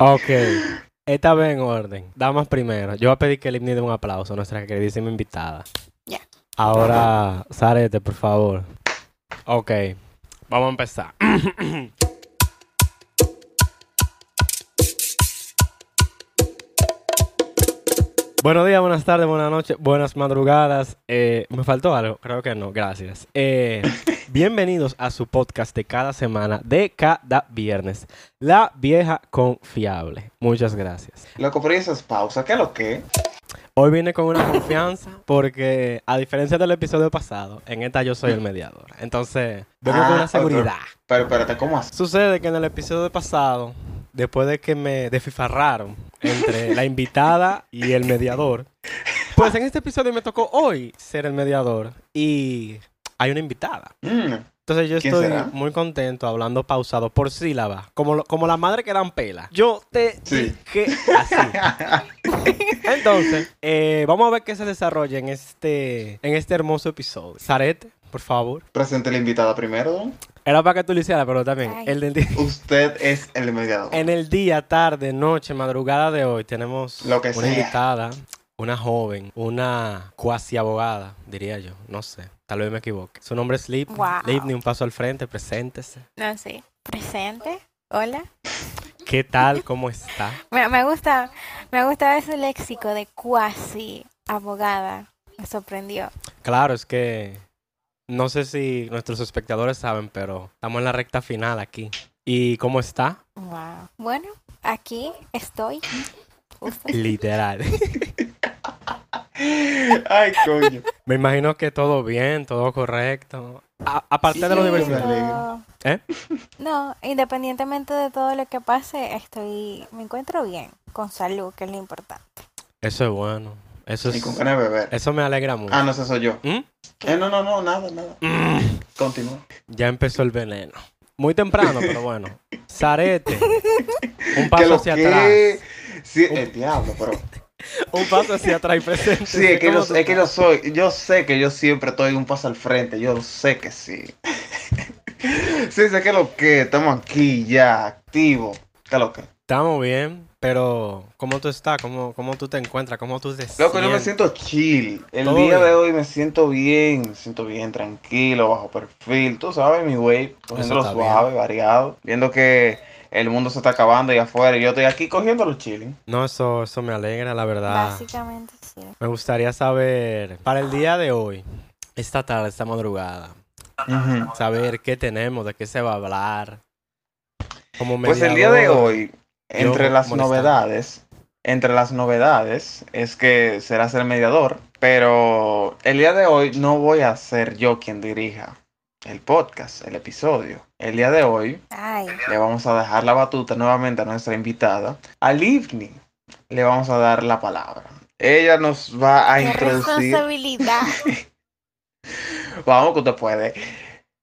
Ok. Esta vez en orden. Damas primero. Yo voy a pedir que Limni dé un aplauso a nuestra queridísima invitada. Ya. Ahora, Sarete, por favor. Ok. Vamos a empezar. Buenos días, buenas tardes, buenas noches, buenas madrugadas. Eh, ¿Me faltó algo? Creo que no, gracias. Eh, bienvenidos a su podcast de cada semana, de cada viernes. La vieja confiable. Muchas gracias. Loco, pero ¿y esas pausas? ¿Qué es lo que? Hoy vine con una confianza porque, a diferencia del episodio pasado, en esta yo soy el mediador. Entonces, vengo con Ah, una seguridad. Pero espérate, ¿cómo así? Sucede que en el episodio pasado, después de que me desfifarraron entre la invitada y el mediador, pues en este episodio me tocó hoy ser el mediador y hay una invitada. Mm, Entonces yo ¿Quién estoy será? muy contento hablando pausado por sílaba, como, lo- como la madre que dan pela. Yo te Sí. dije así. Entonces, eh, vamos a ver qué se desarrolla en este, en este hermoso episodio. Sarete, por favor. Presente la invitada primero, don. Era para que tú lo hicieras, pero también Ay. el del día. Usted es el mediador. En el día, tarde, noche, madrugada de hoy tenemos Lo que una sea. invitada, una joven, una cuasi abogada, diría yo, no sé, tal vez me equivoque. Su nombre es Lip. Wow. Lipni, un paso al frente, preséntese. No sé. Presente. Hola. ¿Qué tal? ¿Cómo está? Me, me gusta, me gusta ese léxico de cuasi abogada. Me sorprendió. Claro, es que no sé si nuestros espectadores saben, pero estamos en la recta final aquí. ¿Y cómo está? Wow. Bueno, aquí estoy. Literal. Ay, coño. Me imagino que todo bien, todo correcto. A- aparte de la Sí, universidad. me alegro. ¿Eh? No, independientemente de todo lo que pase, estoy, me encuentro bien, con salud, que es lo importante. Eso es bueno. Eso Y con es, ganas de beber. eso me alegra mucho. Ah, no, ese soy yo. ¿Mm? Eh, no, no, no, nada, nada. Mm, Continúa. Ya empezó el veneno. Muy temprano, pero bueno. Sarete. Un ¿Qué paso hacia que? atrás. Sí, el diablo, pero. Un paso hacia atrás y presente. Sí, es que, yo, ¿Cómo tú es que yo soy. Yo sé que yo siempre estoy un paso al frente. Yo sé que sí. sí, sé que lo que. Estamos aquí ya, activo. ¿Qué lo que? Estamos bien, pero ¿cómo tú estás? ¿Cómo, cómo tú te encuentras? ¿Cómo tú te Loco, yo me siento chill. El Todo día bien. de hoy me siento bien, me siento bien, tranquilo, bajo perfil. Tú sabes, mi güey, cogiéndolo suave, variado. Viendo que el mundo se está acabando ahí afuera y yo estoy aquí cogiéndolo chilling. No, eso, eso me alegra, la verdad. Básicamente sí. Me gustaría saber, para el día de hoy, esta tarde, esta madrugada, saber qué tenemos, de qué se va a hablar. Como Pues el día de hoy, entre las molestando. novedades, entre las novedades es que serás el mediador, pero el día de hoy no voy a ser yo quien dirija el podcast, el episodio. El día de hoy Ay, le vamos a dejar la batuta nuevamente a nuestra invitada. A Livni le vamos a dar la palabra. Ella nos va a qué introducir. responsabilidad. Vamos que usted puede.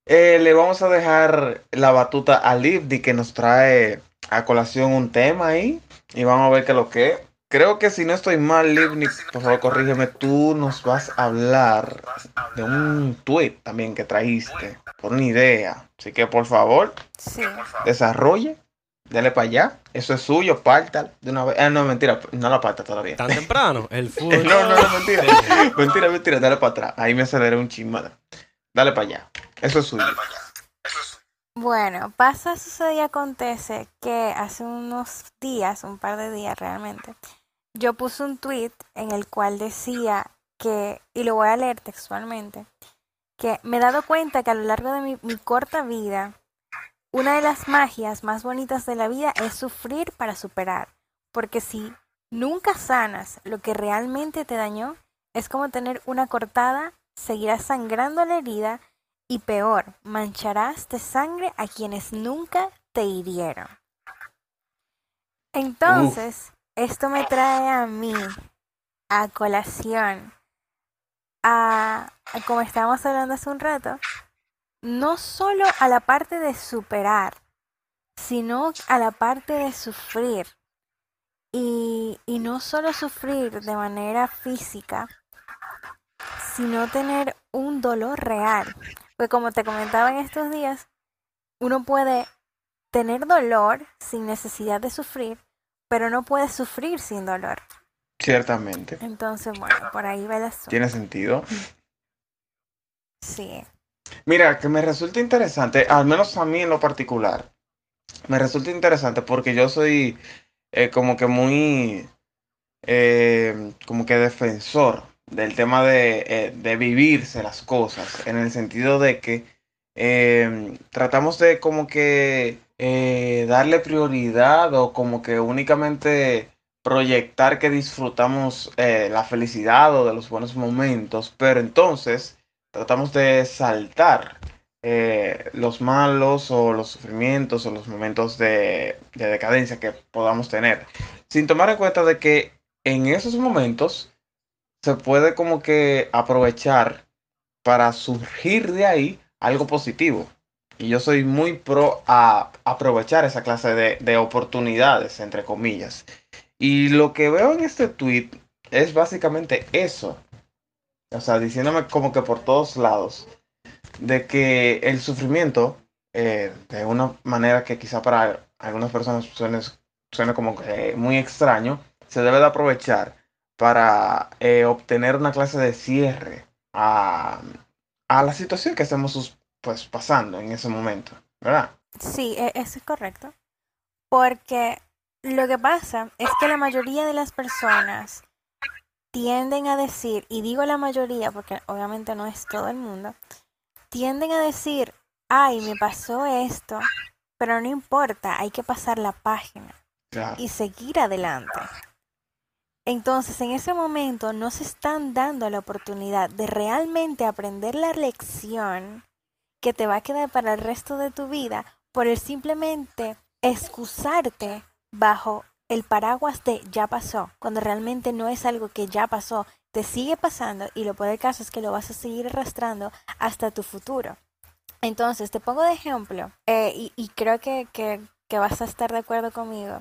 Eh, le vamos a dejar la batuta a Livni que nos trae a colación un tema ahí. Y vamos a ver qué es lo que es. Creo que si no estoy mal, Livni, por favor corrígeme, tú nos vas a hablar de un tweet también que traíste, por una idea. Así que por favor, Sí. desarrolle, dele para allá. Eso es suyo, parta de una vez. Ah, no, mentira, no la parta todavía. ¿Tan temprano? El fútbol. No, no, no, mentira. mentira, mentira, dale para atrás. Ahí me aceleré un chismada. Dale para allá. Eso es suyo. Bueno, pasa, sucede y acontece que hace unos días, un par de días realmente, yo puse un tweet en el cual decía que, y lo voy a leer textualmente, que me he dado cuenta que a lo largo de mi, mi corta vida, una de las magias más bonitas de la vida es sufrir para superar, porque si nunca sanas lo que realmente te dañó, es como tener una cortada, seguirás sangrando la herida y peor, mancharás de sangre a quienes nunca te hirieron. Entonces, esto me trae a mí, a colación, a, a como estábamos hablando hace un rato, no solo a la parte de superar, sino a la parte de sufrir. Y, y no solo sufrir de manera física, sino tener un dolor real. Pues como te comentaba en estos días, uno puede tener dolor sin necesidad de sufrir, pero no puedes sufrir sin dolor. Ciertamente. Entonces, bueno, por ahí va el asunto. ¿Tiene sentido? Sí. Mira, que me resulta interesante, al menos a mí en lo particular, me resulta interesante porque yo soy eh, como que muy, eh, como que defensor del tema de, eh, de vivirse las cosas, en el sentido de que eh, tratamos de como que eh, darle prioridad o como que únicamente proyectar que disfrutamos eh, la felicidad o de los buenos momentos, pero entonces tratamos de saltar los malos o los sufrimientos o los momentos de, de decadencia que podamos tener, sin tomar en cuenta de que en esos momentos se puede como que aprovechar para surgir de ahí algo positivo. Y yo soy muy pro a aprovechar esa clase de, de oportunidades, entre comillas. Y lo que veo en este tweet es básicamente eso. O sea, diciéndome como que por todos lados, de que el sufrimiento, eh, de una manera que quizá para algunas personas suene, como que muy extraño, se debe de aprovechar para eh, obtener una clase de cierre a, a la situación que estamos pues pasando en ese momento, ¿verdad? Sí, e- eso es correcto. Porque lo que pasa es que la mayoría de las personas tienden a decir, y digo la mayoría porque obviamente no es todo el mundo, tienden a decir, ay, me pasó esto, pero no importa, hay que pasar la página Claro. y seguir adelante. Entonces, en ese momento no se están dando la oportunidad de realmente aprender la lección que te va a quedar para el resto de tu vida por el simplemente excusarte bajo el paraguas de ya pasó, cuando realmente no es algo que ya pasó, te sigue pasando y lo peor del caso es que lo vas a seguir arrastrando hasta tu futuro. Entonces, te pongo de ejemplo, eh, y, creo que, que vas a estar de acuerdo conmigo,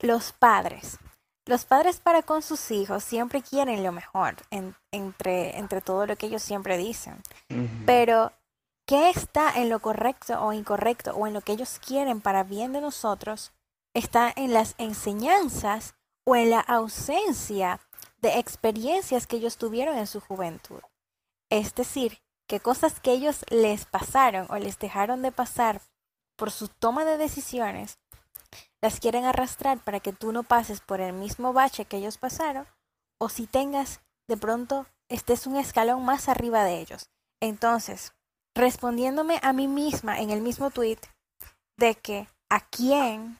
los padres. Los padres para con sus hijos siempre quieren lo mejor en- entre, entre todo lo que ellos siempre dicen. Pero, ¿qué está en lo correcto o incorrecto o en lo que ellos quieren para bien de nosotros? Está en las enseñanzas o en la ausencia de experiencias que ellos tuvieron en su juventud. Es decir, que cosas que ellos les pasaron o les dejaron de pasar por su toma de decisiones, las quieren arrastrar para que tú no pases por el mismo bache que ellos pasaron, o si tengas de pronto estés un escalón más arriba de ellos. Entonces, respondiéndome a mí misma en el mismo tweet de que a quién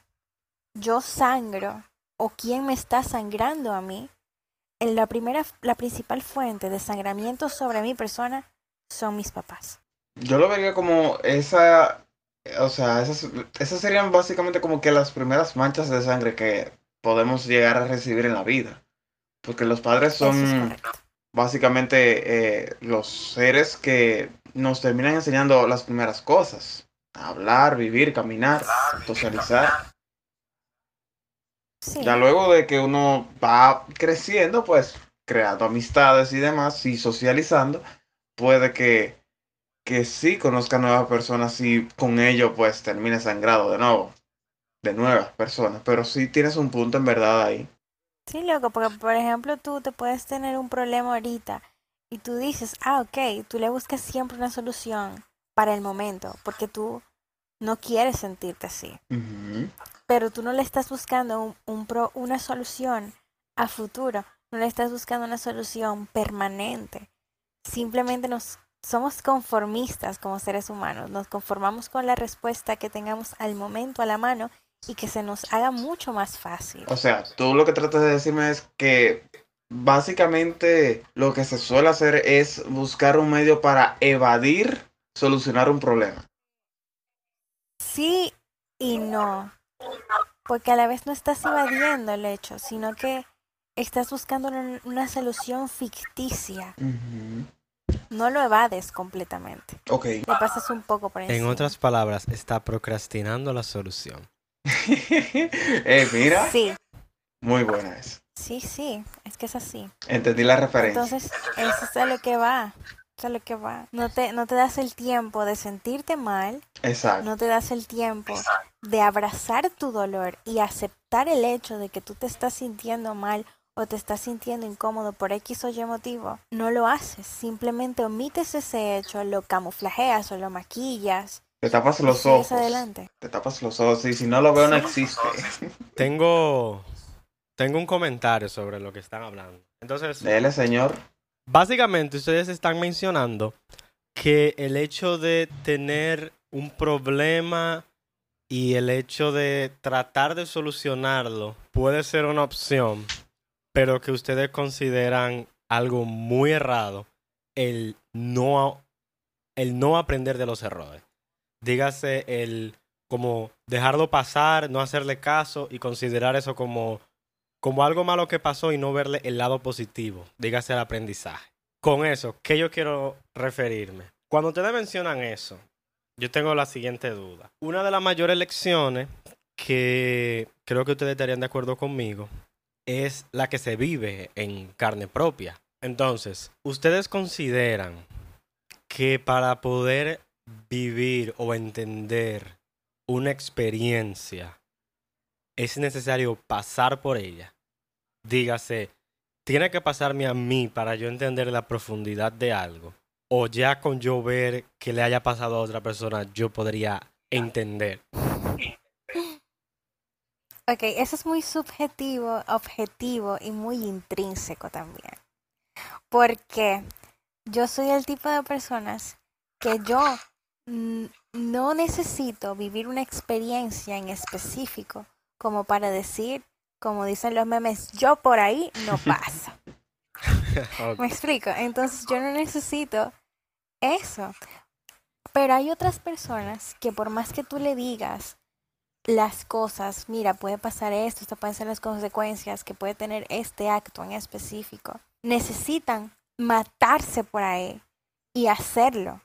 yo sangro o quién me está sangrando a mí, en la primera, la principal fuente de sangramiento sobre mi persona son mis papás. Yo lo vería como esa, o sea, esas, esas serían básicamente como que las primeras manchas de sangre que podemos llegar a recibir en la vida. Porque los padres son básicamente eh, los seres que nos terminan enseñando las primeras cosas. Hablar, vivir, caminar, socializar. Sí. Ya luego de que uno va creciendo, pues creando amistades y demás y socializando, puede que, que sí conozca nuevas personas y con ello pues termine sangrado de nuevo, de nuevas personas. Pero sí tienes un punto en verdad ahí. Sí, loco, porque por ejemplo tú te puedes tener un problema ahorita y tú dices, ah, ok, tú le buscas siempre una solución para el momento, porque tú no quieres sentirte así, pero tú no le estás buscando un, un pro- una solución a futuro, no le estás buscando una solución permanente. Simplemente nos somos conformistas como seres humanos, nos conformamos con la respuesta que tengamos al momento a la mano y que se nos haga mucho más fácil. O sea, tú lo que tratas de decirme es que básicamente lo que se suele hacer es buscar un medio para evadir solucionar un problema. Sí y no, porque a la vez no estás evadiendo el hecho, sino que estás buscando una, una solución ficticia. Ujú. No lo evades completamente. Ok. Le pasas un poco por encima. En otras palabras, está procrastinando la solución. eh, mira, Sí, muy buena es. sí, sí, es que es así. Entendí la referencia. Entonces, eso es a lo que va. Eso es a lo que va. No te, no te das el tiempo de sentirte mal, Exacto. no te das el tiempo de abrazar tu dolor y aceptar el hecho de que tú te estás sintiendo mal o te estás sintiendo incómodo por X o Y motivo, no lo haces, simplemente omites ese hecho, lo camuflajeas o lo maquillas. Te tapas los ojos. adelante. Te tapas los ojos y si no lo veo no existe. Tengo, tengo un comentario sobre lo que están hablando. Entonces, Dele, señor. básicamente ustedes están mencionando que el hecho de tener un problema y el hecho de tratar de solucionarlo puede ser una opción, pero que ustedes consideran algo muy errado el no, el no aprender de los errores. Dígase el como dejarlo pasar, no hacerle caso y considerar eso como, como algo malo que pasó y no verle el lado positivo. Dígase el aprendizaje. Con eso, ¿qué yo quiero referirme? Cuando ustedes mencionan eso, yo tengo la siguiente duda. Una de las mayores lecciones que creo que ustedes estarían de acuerdo conmigo es la que se vive en carne propia. Entonces, ¿ustedes consideran que para poder vivir o entender una experiencia es necesario pasar por ella? Dígase, tiene que pasarme a mí para yo entender la profundidad de algo. O ya con yo ver que le haya pasado a otra persona, yo podría entender. Ok, eso es muy subjetivo, objetivo y muy intrínseco también. Porque yo soy el tipo de personas que yo no necesito vivir una experiencia en específico como para decir, como dicen los memes, yo por ahí no paso. ¿Me explico? Entonces yo no necesito eso. Pero hay otras personas que por más que tú le digas las cosas, mira, puede pasar esto, estas pueden ser las consecuencias que puede tener este acto en específico, necesitan matarse por ahí y hacerlo.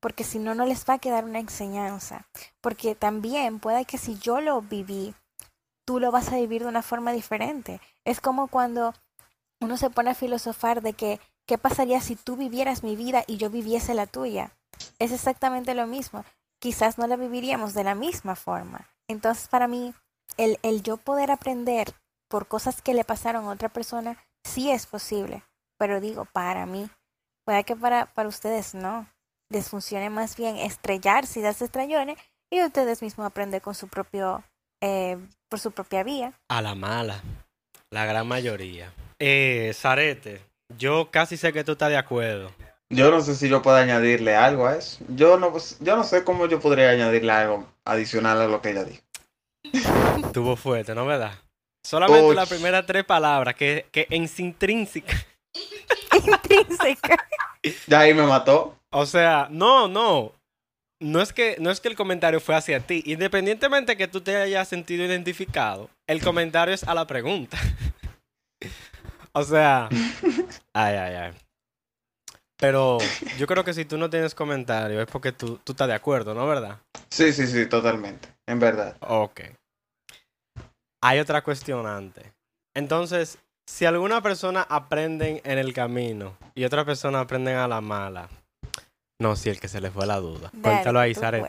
Porque si no, no les va a quedar una enseñanza. Porque también puede que si yo lo viví, tú lo vas a vivir de una forma diferente. Es como cuando uno se pone a filosofar de que, ¿qué pasaría si tú vivieras mi vida y yo viviese la tuya? Es exactamente lo mismo. Quizás no la viviríamos de la misma forma. Entonces, para mí, el, el yo poder aprender por cosas que le pasaron a otra persona, sí es posible. Pero digo, para mí, puede que para, para ustedes no. Les funcione más bien estrellarse y darse estrellones y ustedes mismos aprender con su propio, eh, por su propia vía. A la mala. La gran mayoría. Eh, Zarete, yo casi sé que tú estás de acuerdo. Yo no sé si yo puedo añadirle algo a eso. Yo no, yo no sé cómo yo podría añadirle algo adicional a lo que ella dijo. Tuvo fuerte, ¿no verdad? Solamente Uy. las primeras tres palabras que, que en sí intrínseca. Intrínseca. Ya ahí me mató. O sea, no, no. No es, que, no es que el comentario fue hacia ti. Independientemente que tú te hayas sentido identificado, el comentario es a la pregunta. o sea, ay, ay, ay. Pero yo creo que si tú no tienes comentario es porque tú, tú estás de acuerdo, ¿no? ¿Verdad? Sí, sí, sí, totalmente. En verdad. Ok. Hay otra cuestionante. Entonces, si alguna persona aprenden en el camino y otra persona aprenden a la mala. No, si el que se le fue la duda. Dale, Cuéntalo ahí, Sare.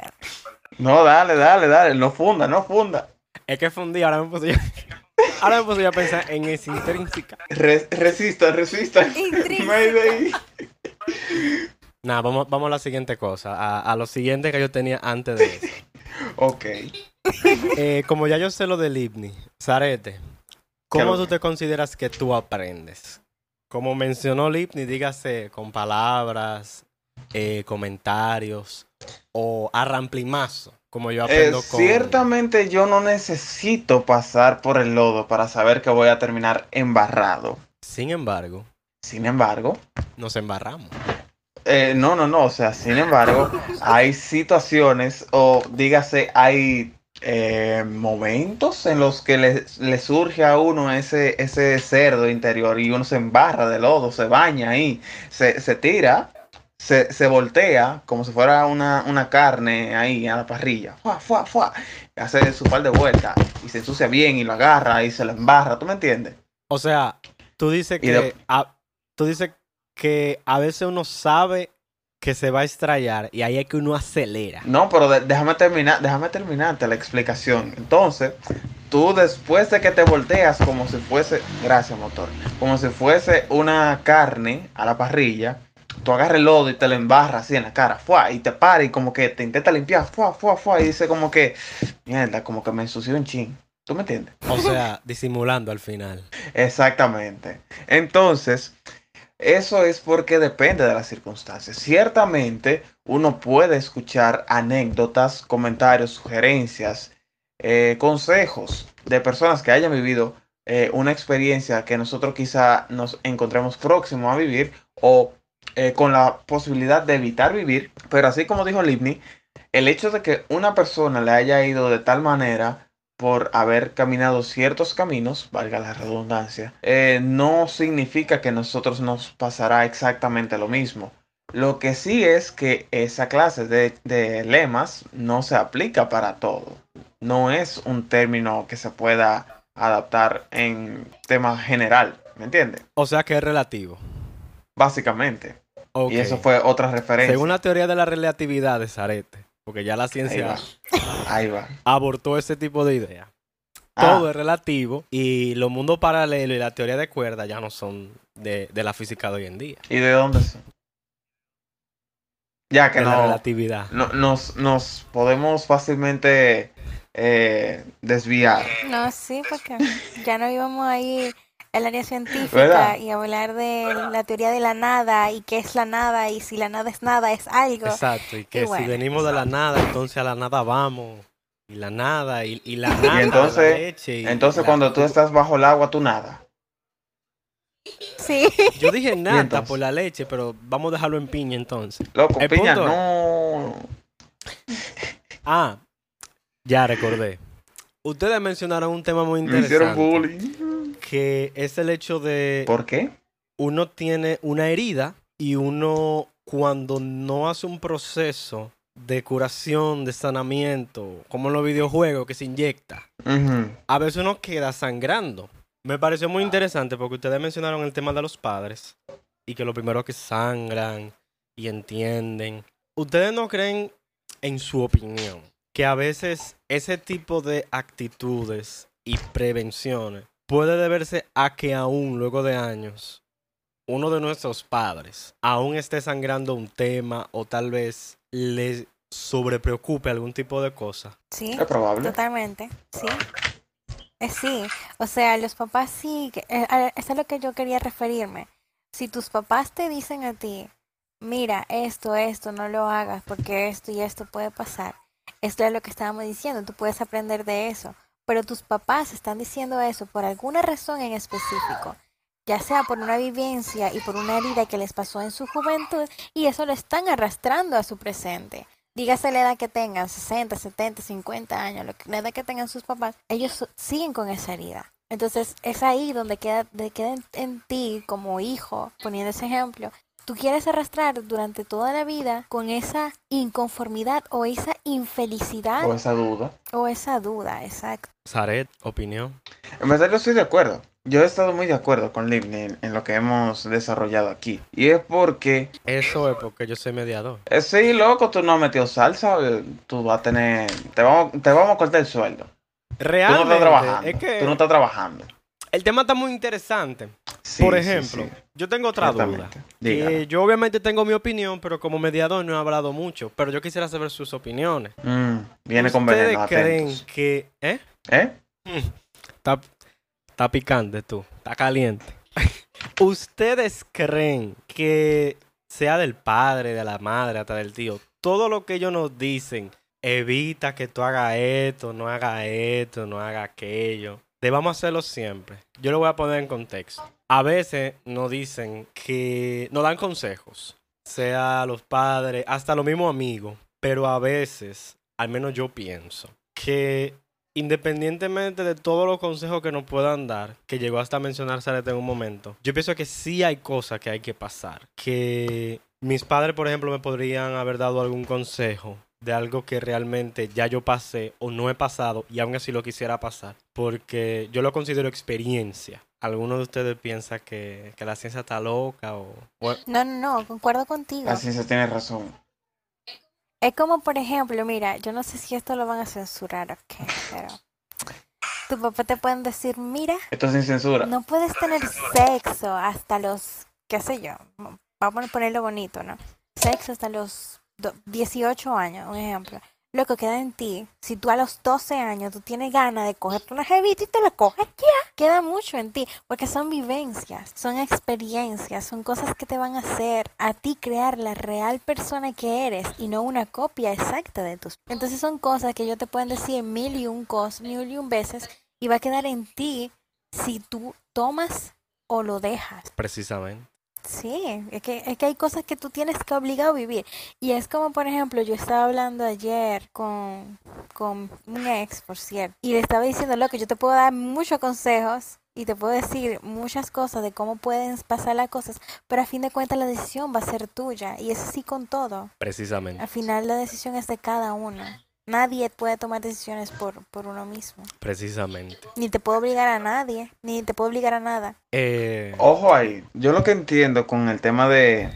No, dale, dale, dale. No funda, no funda. Es que fundí, ahora me puse yo. Ahora me puse yo a pensar en esa intrínseca. Re- resistan, resistan. Intrínseca. Nada, vamos, vamos a la siguiente cosa. A, a lo siguiente que yo tenía antes de eso. Ok. Eh, como ya yo sé lo del IBNI, Zarete, ¿cómo ¿Qué tú te consideras que tú aprendes? Como mencionó Lipni, dígase con palabras, eh, comentarios o a ramplimazo, como yo Eh, aprendo con... Ciertamente yo no necesito pasar por el lodo para saber que voy a terminar embarrado. Sin embargo, Sin embargo, nos embarramos. eh, no, no, no, o sea, sin embargo, hay situaciones o dígase, hay eh, momentos en los que le, le surge a uno ese, ese cerdo interior y uno se embarra de lodo, se baña ahí, se, se tira, se, se voltea como si fuera una, una carne ahí a la parrilla, fuá, fuá, fuá, hace su par de vueltas y se ensucia bien y lo agarra y se lo embarra, ¿tú me entiendes? O sea, tú dices que... de- a- tú dices que a veces uno sabe que se va a estrellar y ahí es que uno acelera. No, pero de- déjame terminar, déjame terminarte la explicación. Entonces, tú después de que te volteas como si fuese, gracias motor, como si fuese una carne a la parrilla, tú agarras el lodo y te lo embarras así en la cara, fuá, y te para y como que te intenta limpiar, fuá, fuá, fuá, y dice como que, mierda, como que me ensució un chin. ¿Tú me entiendes? O sea, disimulando al final. Exactamente. Entonces, eso es porque depende de las circunstancias. Ciertamente, uno puede escuchar anécdotas, comentarios, sugerencias, eh, consejos de personas que hayan vivido eh, una experiencia que nosotros quizá nos encontremos próximos a vivir o eh, con la posibilidad de evitar vivir. Pero así como dijo Livni, el hecho de que una persona le haya ido de tal manera por haber caminado ciertos caminos, valga la redundancia, eh, no significa que a nosotros nos pasará exactamente lo mismo. Lo que sí es que esa clase de, de lemas no se aplica para todo. No es un término que se pueda adaptar en tema general, ¿me entiendes? O sea que es relativo. Básicamente. Y eso fue otra referencia. Según la teoría de la relatividad de Zarete, porque ya la Ahí ciencia va. Ahí va. abortó ese tipo de idea. Ah, Todo es relativo y los mundos paralelos y la teoría de cuerdas ya no son de, de la física de hoy en día. ¿Y de dónde son? Ya que De la no, relatividad. no- nos, nos podemos fácilmente eh, desviar. No, sí, porque ya no íbamos ahí el área científica ¿Verdad? y hablar de la teoría de la nada y qué es la nada y si la nada es nada es algo. Exacto, y que Y si venimos de la nada, entonces a la nada vamos. Y la nada, y, y la nada, entonces- la leche. y Entonces la- cuando tú estás bajo el agua, tú nada. Sí. Yo dije nada por la leche, pero vamos a dejarlo en piña entonces. Loco, El piña, punto no. Ah, ya recordé. Ustedes mencionaron un tema muy Me hicieron interesante. bullying. Que es el hecho de ¿Por qué? uno tiene una herida y uno cuando no hace un proceso de curación, de sanamiento, como en los videojuegos que se inyecta, a veces uno queda sangrando. Me pareció muy interesante porque ustedes mencionaron el tema de los padres y que lo primero que sangran y entienden. ¿Ustedes no creen, en su opinión, que a veces ese tipo de actitudes y prevenciones puede deberse a que aún luego de años uno de nuestros padres aún esté sangrando un tema o tal vez le sobrepreocupe algún tipo de cosa? Sí, Es probable. totalmente. Sí. Eh, sí, o sea, los papás sí, que- eh, eso es a lo que yo quería referirme. Si tus papás te dicen a ti, mira, esto, esto, no lo hagas porque esto y esto puede pasar, esto es lo que estábamos diciendo, tú puedes aprender de eso, pero tus papás están diciendo eso por alguna razón en específico, ya sea por una vivencia y por una herida que les pasó en su juventud y eso lo están arrastrando a su presente. Dígase la edad que tengan, 60, 70, 50 años, la edad que tengan sus papás, ellos siguen con esa herida. Entonces es ahí donde queda, de queda en ti como hijo, poniendo ese ejemplo, tú quieres arrastrar durante toda la vida con esa inconformidad o esa infelicidad O esa duda. o esa duda, exacto. Saret, opinión. En verdad yo estoy de acuerdo. Yo he estado muy de acuerdo con Livni en, en lo que hemos desarrollado aquí. Y es porque, Eso es porque yo soy mediador. eh, sí, loco, tú no has metido salsa, tú vas a tener, te vamos, te vamos a cortar el sueldo. Tú no Realmente, estás trabajando. es que Tú no estás trabajando. El tema está muy interesante. Sí, Por ejemplo, sí. yo tengo otra duda. Que yo obviamente tengo mi opinión, pero como mediador no he hablado mucho. Pero yo quisiera saber sus opiniones. Mm, viene con ¿Ustedes creen atentos. que... ¿Eh? ¿Eh? Está, está picante tú. Está caliente. ¿Ustedes creen que sea del padre, de la madre, hasta del tío, todo lo que ellos nos dicen, evita que tú hagas esto, no hagas esto, no hagas aquello? Debamos hacerlo siempre. Yo lo voy a poner en contexto. A veces nos dicen que nos dan consejos, sea los padres, hasta los mismos amigos, pero a veces, al menos yo pienso, que independientemente de todos los consejos que nos puedan dar, que llegó hasta mencionar Sarete en un momento, yo pienso que sí hay cosas que hay que pasar. Que mis padres, por ejemplo, me podrían haber dado algún consejo de algo que realmente ya yo pasé o no he pasado y aún así lo quisiera pasar, porque yo lo considero experiencia. ¿alguno de ustedes piensa que, que la ciencia está loca o... No, no, no, concuerdo contigo. La ciencia tiene razón. Es como, por ejemplo, mira, yo no sé si esto lo van a censurar, ok, pero tu papá te pueden decir, mira, Esto es sin censura. no puedes tener sexo hasta los, qué sé yo, vamos a ponerlo bonito, ¿no? Sexo hasta los 18 años, un ejemplo. Lo que queda en ti, si tú a los 12 años tú tienes ganas de cogerte una jevita y te la coges ya, queda mucho en ti, porque son vivencias, son experiencias, son cosas que te van a hacer a ti crear la real persona que eres y no una copia exacta de tus. Entonces son cosas que yo te pueden decir mil y un cos, mil y un veces y va a quedar en ti si tú tomas o lo dejas. Precisamente. Sí, es que, es que hay cosas que tú tienes que obligado a vivir. Y es como, por ejemplo, yo estaba hablando ayer con, con un ex, por cierto, y le estaba diciendo, lo que yo te puedo dar muchos consejos y te puedo decir muchas cosas de cómo pueden pasar las cosas, pero a fin de cuentas la decisión va a ser tuya. Y es así con todo. Precisamente. Al final la decisión es de cada uno. Nadie puede tomar decisiones por, por uno mismo. Precisamente. Ni te puedo obligar a nadie, ni te puedo obligar a nada. Eh, Ojo ahí, yo lo que entiendo con el tema de,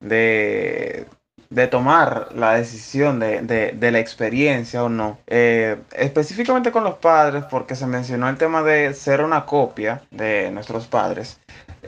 de, de tomar la decisión de, de, de la experiencia o no, eh, específicamente con los padres, porque se mencionó el tema de ser una copia de nuestros padres,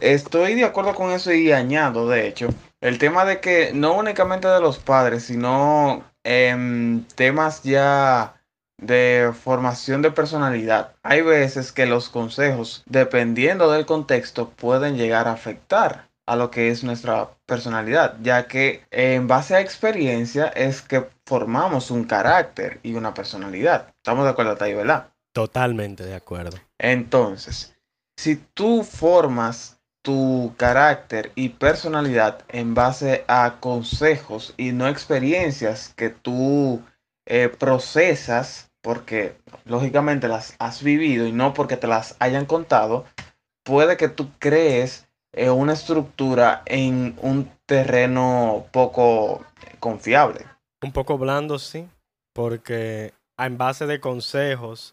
estoy de acuerdo con eso y añado, de hecho, el tema de que no únicamente de los padres, sino em, temas ya de formación de personalidad. Hay veces que los consejos, dependiendo del contexto, pueden llegar a afectar a lo que es nuestra personalidad, ya que en base a experiencia es que formamos un carácter y una personalidad. ¿Estamos de acuerdo ahí, verdad? totalmente de acuerdo. Entonces, si tú formas tu carácter y personalidad en base a consejos y no experiencias que tú eh, procesas, porque lógicamente las has vivido y no porque te las hayan contado, puede que tú crees eh, una estructura en un terreno poco confiable. Un poco blando, sí, porque en base de consejos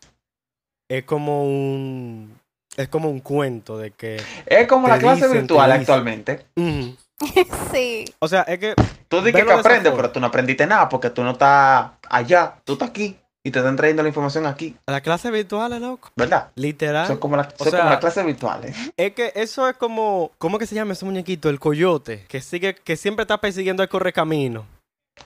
es como un es como un cuento de que Es como la clase dicen, virtual actualmente. Sí. o sea, es que Tú dices que aprendes, pero tú no aprendiste nada porque tú no estás allá, tú estás aquí y te están trayendo la información aquí, la clase virtual, loco, ¿verdad? literal, Son como, la- son sea- como las clases virtuales. es que eso es como ¿cómo que se llama ese muñequito? El coyote, que sigue que siempre está persiguiendo al correcamino.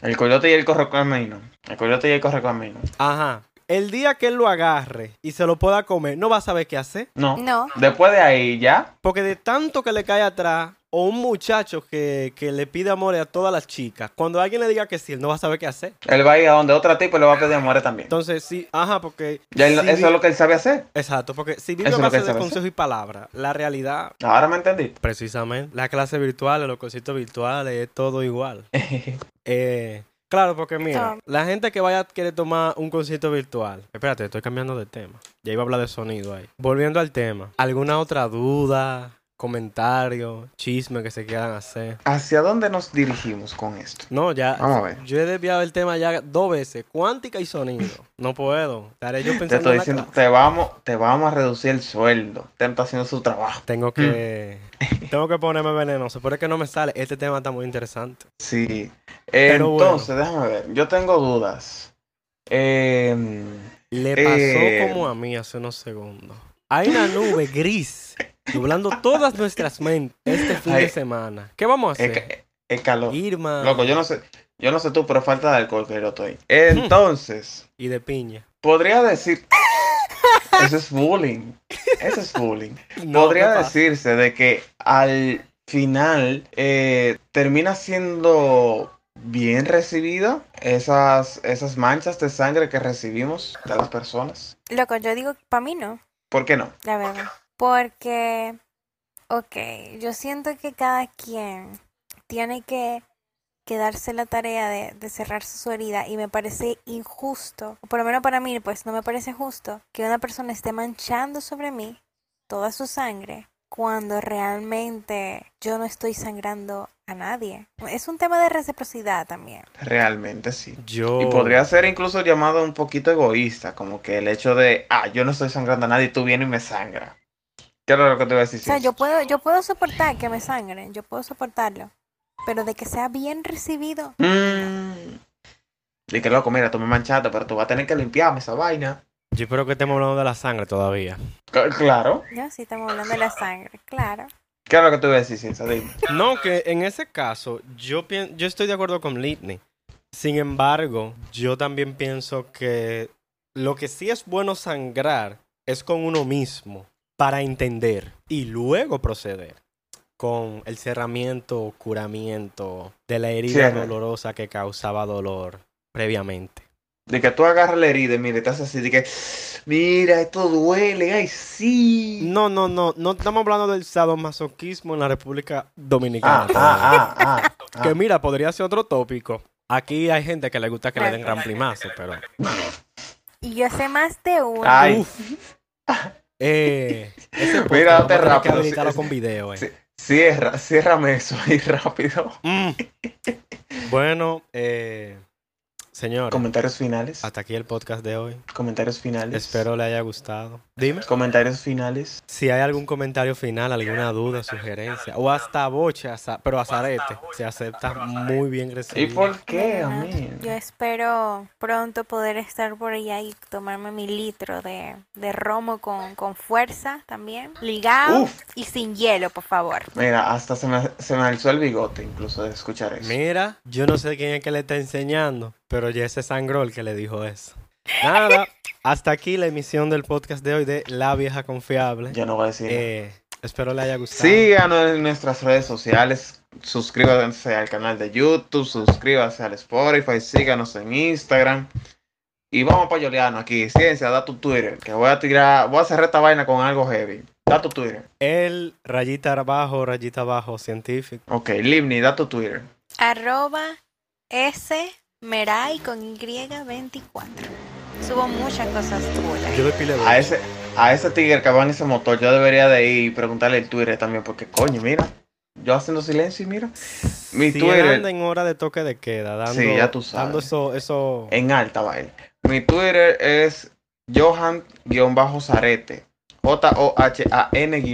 El coyote y el correcamino. El coyote y el correcamino. Ajá. El día que él lo agarre y se lo pueda comer, no va a saber qué hacer. No. No. Después de ahí ya, Porque de tanto que le cae atrás, o un muchacho que, que le pide amor a todas las chicas, cuando alguien le diga que sí, él no va a saber qué hacer. él va a ir a donde otra tipo y le va a pedir amor también. Entonces, sí, ajá, porque... Ya él- si eso vi- es lo que él sabe hacer. Exacto, porque si vive Eso a es lo que base de sabe consejos y palabras, la realidad, Ahora me entendí. precisamente, las clases virtuales, los cositos virtuales, es todo igual. Eh, claro, porque mira, la gente que vaya a querer tomar un concierto virtual. Espérate, estoy cambiando de tema. Ya iba a hablar de sonido ahí. Volviendo al tema. ¿Alguna otra duda, comentario, chisme que se quieran hacer? ¿Hacia dónde nos dirigimos con esto? No, ya. Vamos a ver. Yo he desviado el tema ya dos veces. Cuántica y sonido. No puedo. Estaré yo Te pensando estoy en la diciendo, clase. te vamos, te vamos a reducir el sueldo. Usted no está haciendo su trabajo. Tengo que. tengo que ponerme venenoso. Pero es que no me sale. Este tema está muy interesante. Sí. Bueno. Entonces, déjame ver. Yo tengo dudas. Eh, Le pasó Eh. como a mí hace unos segundos. Hay una nube gris nublando todas nuestras mentes este fin de semana. ¿Qué vamos a hacer? es calor. Irma Loco, yo no sé, yo no sé tú, pero falta de alcohol que yo estoy. Entonces, y de piña. podría decir. Eso es bullying. Eso es bullying. No, podría decirse de que al final eh, termina siendo bien recibida esas, esas manchas de sangre que recibimos de las personas. Loco, yo digo que para mí no, ¿Por qué no? la verdad. Porque, ok, yo siento que cada quien tiene que, que darse la tarea de, de cerrarse su herida y me parece injusto, o por lo menos para mí, pues no me parece justo que una persona esté manchando sobre mí toda su sangre cuando realmente yo no estoy sangrando a nadie. Es un tema de reciprocidad también. Realmente sí. Yo. Y podría ser incluso llamado un poquito egoísta, como que el hecho de, ah, yo no estoy sangrando a nadie y tú vienes y me sangra. ¿Qué era lo que te iba a decir? O sea, yo puedo, yo puedo soportar que me sangren, yo puedo soportarlo. Pero de que sea bien recibido. Mm. Y que loco, mira, tú me manchaste, pero tú vas a tener que limpiarme esa vaina. Yo espero que estemos hablando de la sangre todavía. C- claro. Ya, sí estamos hablando de la sangre, claro. ¿Qué era lo que te iba a decir, Ciencia? Dime. No, que en ese caso, yo, pien- yo estoy de acuerdo con Litney. Sin embargo, yo también pienso que lo que sí es bueno sangrar es con uno mismo para entender y luego proceder con el cerramiento, curamiento de la herida dolorosa que causaba dolor previamente. De que tú agarras la herida y mira, estás así, de que, mira, esto duele, ay, sí. No, no, no, no estamos hablando del sadomasoquismo en la República Dominicana. Ah, ah, ah, ah, ah. Que mira, podría ser otro tópico. Aquí hay gente que le gusta que le den ramplimazo, pero... Y yo sé más de uno. Ay, Eh, ese podcast Mira, date tener que rápido, habilitarlo sí, con video, eh. Sí. cierra, ciérrame eso ahí rápido. Mm. Bueno, eh, señor, Comentarios finales. hasta aquí el podcast de hoy. Comentarios finales. Espero le haya gustado. Dime Comentarios finales. si hay algún comentario final, alguna duda, sugerencia, o hasta bocha, pero azarete, se acepta muy bien ¿Y recibido. por qué a mí? Yo espero pronto poder estar por allá y tomarme mi litro de, de romo con, con fuerza también. Ligado Uf. y sin hielo, por favor. Mira, hasta se me, se me alzó el bigote incluso de escuchar eso. Mira, yo no sé quién es que le está enseñando, pero ya ese sangró el que le dijo eso. Nada, hasta aquí la emisión del podcast de hoy de La Vieja Confiable. Yo no voy a decir. Eh, espero le haya gustado. Síganos en nuestras redes sociales. Suscríbanse al canal de YouTube. Suscríbanse al Spotify. Síganos en Instagram. Y vamos para Yoliano aquí. Ciencia, da tu Twitter. Que voy a tirar. Voy a hacer esta vaina con algo heavy. Da tu Twitter. El rayita abajo, rayita abajo científico. Ok, Livni, da tu Twitter. Arroba S Meray con Y24. Subo muchas cosas chulas. Yo le pile A ese, a ese tigre que va en ese motor, yo debería de ir y preguntarle el Twitter también. Porque coño, mira. Yo haciendo silencio y mira. Mi si Twitter. él anda en hora de toque de queda, dando, Sí, ya tú sabes. dando eso, eso En alta baile. Mi Twitter es Johan-Zarete. J-O-H-A-N-Zarete.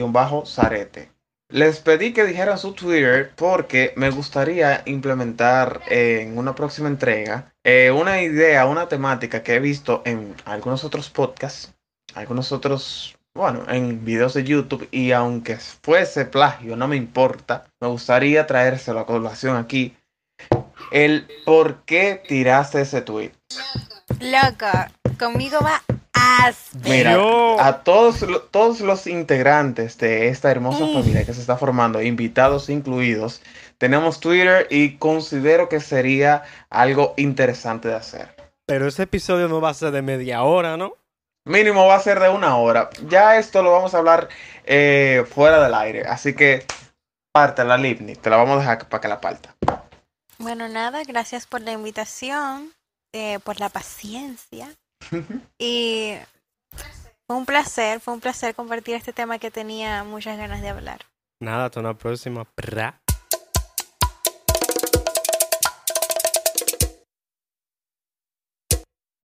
Les pedí que dijeran su Twitter porque me gustaría implementar en una próxima entrega eh, una idea, una temática que he visto en algunos otros podcasts, algunos otros, bueno, en videos de YouTube y aunque fuese plagio, no me importa, me gustaría traérselo a colación aquí. El por qué tiraste ese tweet. Loco, conmigo va. Mira, Yo- a todos, todos los integrantes de esta hermosa Mm. familia que se está formando, invitados incluidos, tenemos Twitter y considero que sería algo interesante de hacer. Pero ese episodio no va a ser de media hora, ¿no? Mínimo va a ser de una hora. Ya esto lo vamos a hablar eh, fuera del aire. Así que parte la Livni. Te la vamos a dejar para que la parta. Bueno, nada, gracias por la invitación, eh, por la paciencia. Y fue un placer, fue un placer compartir este tema que tenía muchas ganas de hablar. Nada, hasta una próxima. Pra.